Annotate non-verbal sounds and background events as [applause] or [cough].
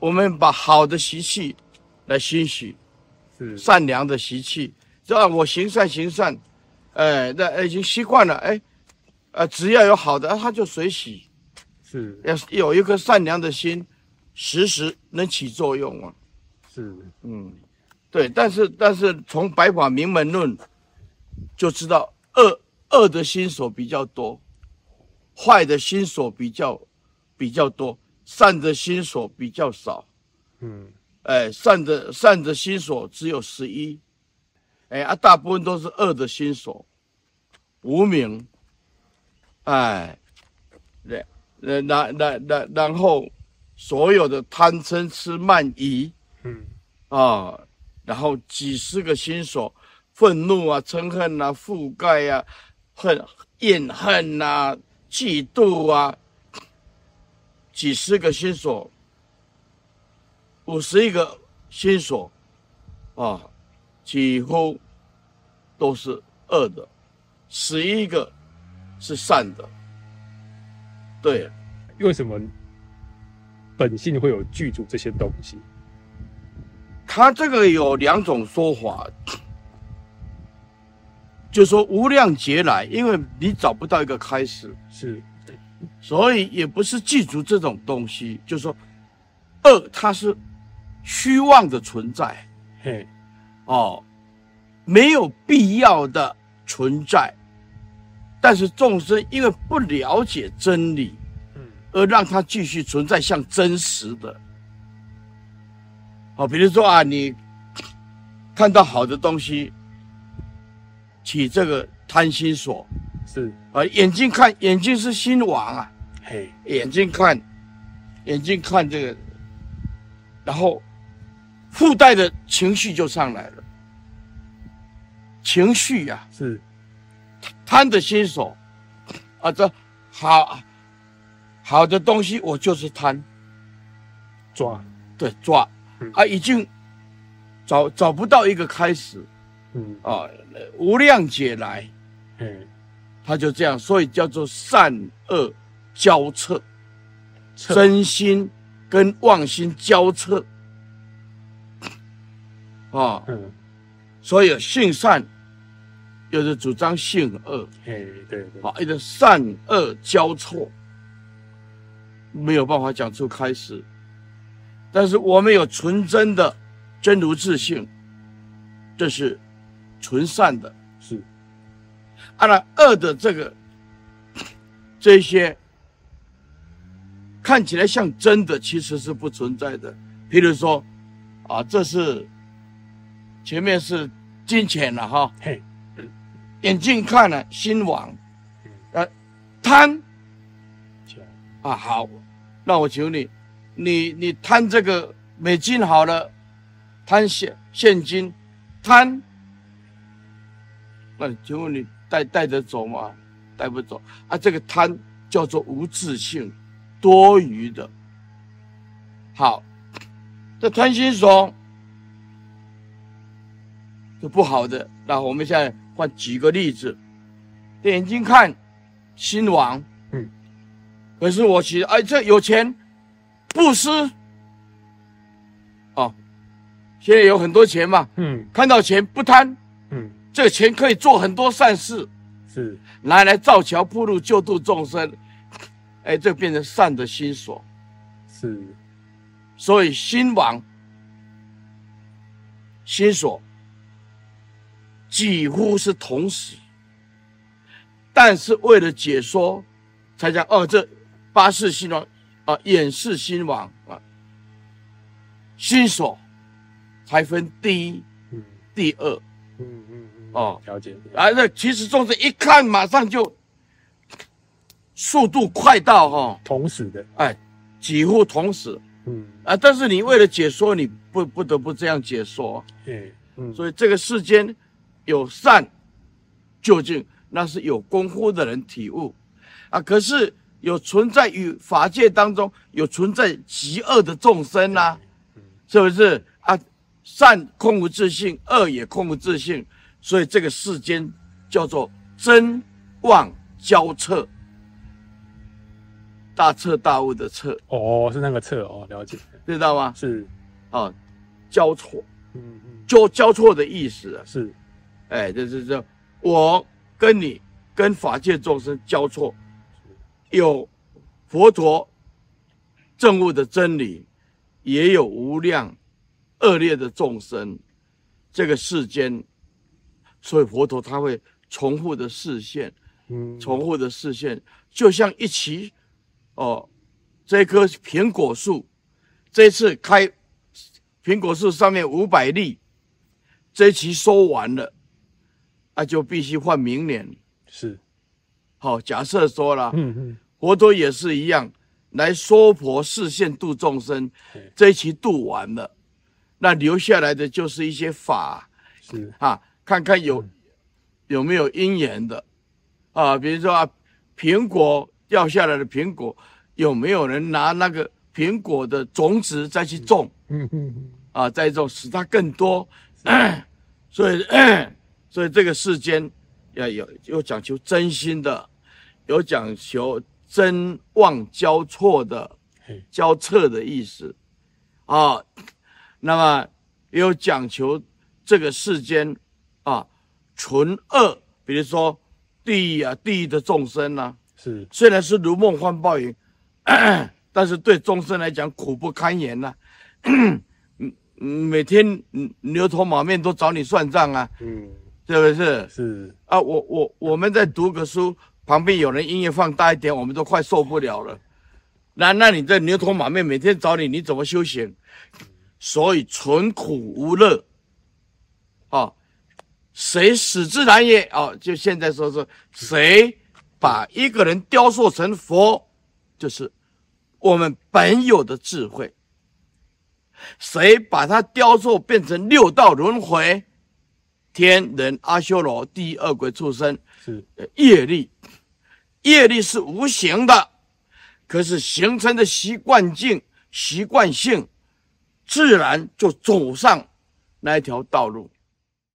我们把好的习气来熏习，是。善良的习气，这样我行善行善，哎，那已经习惯了，哎，呃，只要有好的，他就随喜，是。要有一颗善良的心，时时能起作用啊。是，嗯，对，但是但是从白法明门论就知道恶恶的心所比较多，坏的心所比较比较多。善的心所比较少，嗯，哎，善的善的心所只有十一，哎啊，大部分都是恶的心所，无名，哎，然然然然然然后所有的贪嗔痴慢疑，嗯，啊，然后几十个心所，愤怒啊，嗔恨啊，覆盖啊，恨厌恨、啊，嫉妒啊。几十个心所，五十一个心所，啊，几乎都是恶的，十一个是善的。对，为什么本性会有具足这些东西？他这个有两种说法，就说无量劫来，因为你找不到一个开始，是。所以也不是记住这种东西，就是说，恶它是虚妄的存在，嘿，哦，没有必要的存在，但是众生因为不了解真理，嗯，而让它继续存在，像真实的，哦，比如说啊，你看到好的东西，起这个贪心所。是。啊，眼睛看，眼睛是心王啊，嘿，眼睛看，眼睛看这个，然后附带的情绪就上来了，情绪呀、啊，是。贪的心手啊，这好好的东西我就是贪，抓，对抓，嗯、啊，已经找找不到一个开始，嗯。啊，无量劫来，嗯。他就这样，所以叫做善恶交彻，真心跟妄心交彻啊。嗯，所以性善，有的主张性恶。哎，对对。好，一个善恶交错，没有办法讲出开始。但是我们有纯真的真如自性，这是纯善的。当然，恶的这个 [coughs] 这些看起来像真的，其实是不存在的。譬如说，啊，这是前面是金钱了哈，嘿，眼睛看了心往，呃，贪，啊好，那我求你，你你贪这个美金好了，贪现现金，贪，那请问你？带带得走吗？带不走啊！这个贪叫做无自性，多余的。好，这贪心说是不好的。那我们现在换举个例子：眼睛看，心王。嗯。可是我其实哎，这有钱，布施。哦，现在有很多钱嘛。嗯。看到钱不贪。嗯。这个钱可以做很多善事，是。拿来造桥铺路、救度众生，哎，这变成善的心所，是，所以心王、心所几乎是同时，但是为了解说，才讲哦，这八世心王啊，眼识心王啊，心所才分第一、嗯、第二，嗯嗯嗯。哦，了解。啊，那其实众生一看，马上就速度快到哈、哦，同时的，哎，几乎同时。嗯啊，但是你为了解说，你不不得不这样解说。对，嗯，所以这个世间有善，究竟那是有功夫的人体悟啊。可是有存在于法界当中有存在极恶的众生呐、啊，是不是啊？善空无自性，恶也空无自性。所以这个世间叫做真妄交彻，大彻大悟的彻。哦，是那个彻哦，了解。知道吗？是，啊，交错，嗯嗯，交交错的意思啊，是，哎，这是这，我跟你跟法界众生交错，有佛陀证悟的真理，也有无量恶劣的众生，这个世间，所以佛陀他会重复的示现，嗯，重复的示现，就像一期，哦，这棵苹果树，这次开苹果树上面五百粒，这一期收完了，那就必须换明年。是，好，假设说了，嗯嗯，佛陀也是一样，来说婆示现度众生，这一期度完了，那留下来的就是一些法，是。啊，看看有有没有因缘的，啊，比如说啊，苹果掉下来的苹果，有没有人拿那个苹果的种子再去种？嗯嗯嗯，啊，再种使它更多，[clears throat] 所以 [clears throat] 所以这个世间要有有讲求真心的，有讲求真妄交错的，交错的意思，啊，那么也有讲求这个世间啊纯恶，比如说地狱啊地狱的众生呢、啊，是虽然是如梦幻泡影，[coughs] 但是对众生来讲苦不堪言呐、啊。[coughs] 每天牛头马面都找你算账啊，嗯，是不是？是啊，我我我们在读个书，旁边有人音乐放大一点，我们都快受不了了。那那你这牛头马面每天找你，你怎么修行？所以纯苦无乐，啊，谁使之然也？啊，就现在说说，谁把一个人雕塑成佛，就是我们本有的智慧。谁把它雕塑变成六道轮回，天人阿修罗地狱恶鬼畜生是业力，业力是无形的，可是形成的习惯性习惯性，自然就走上那一条道路。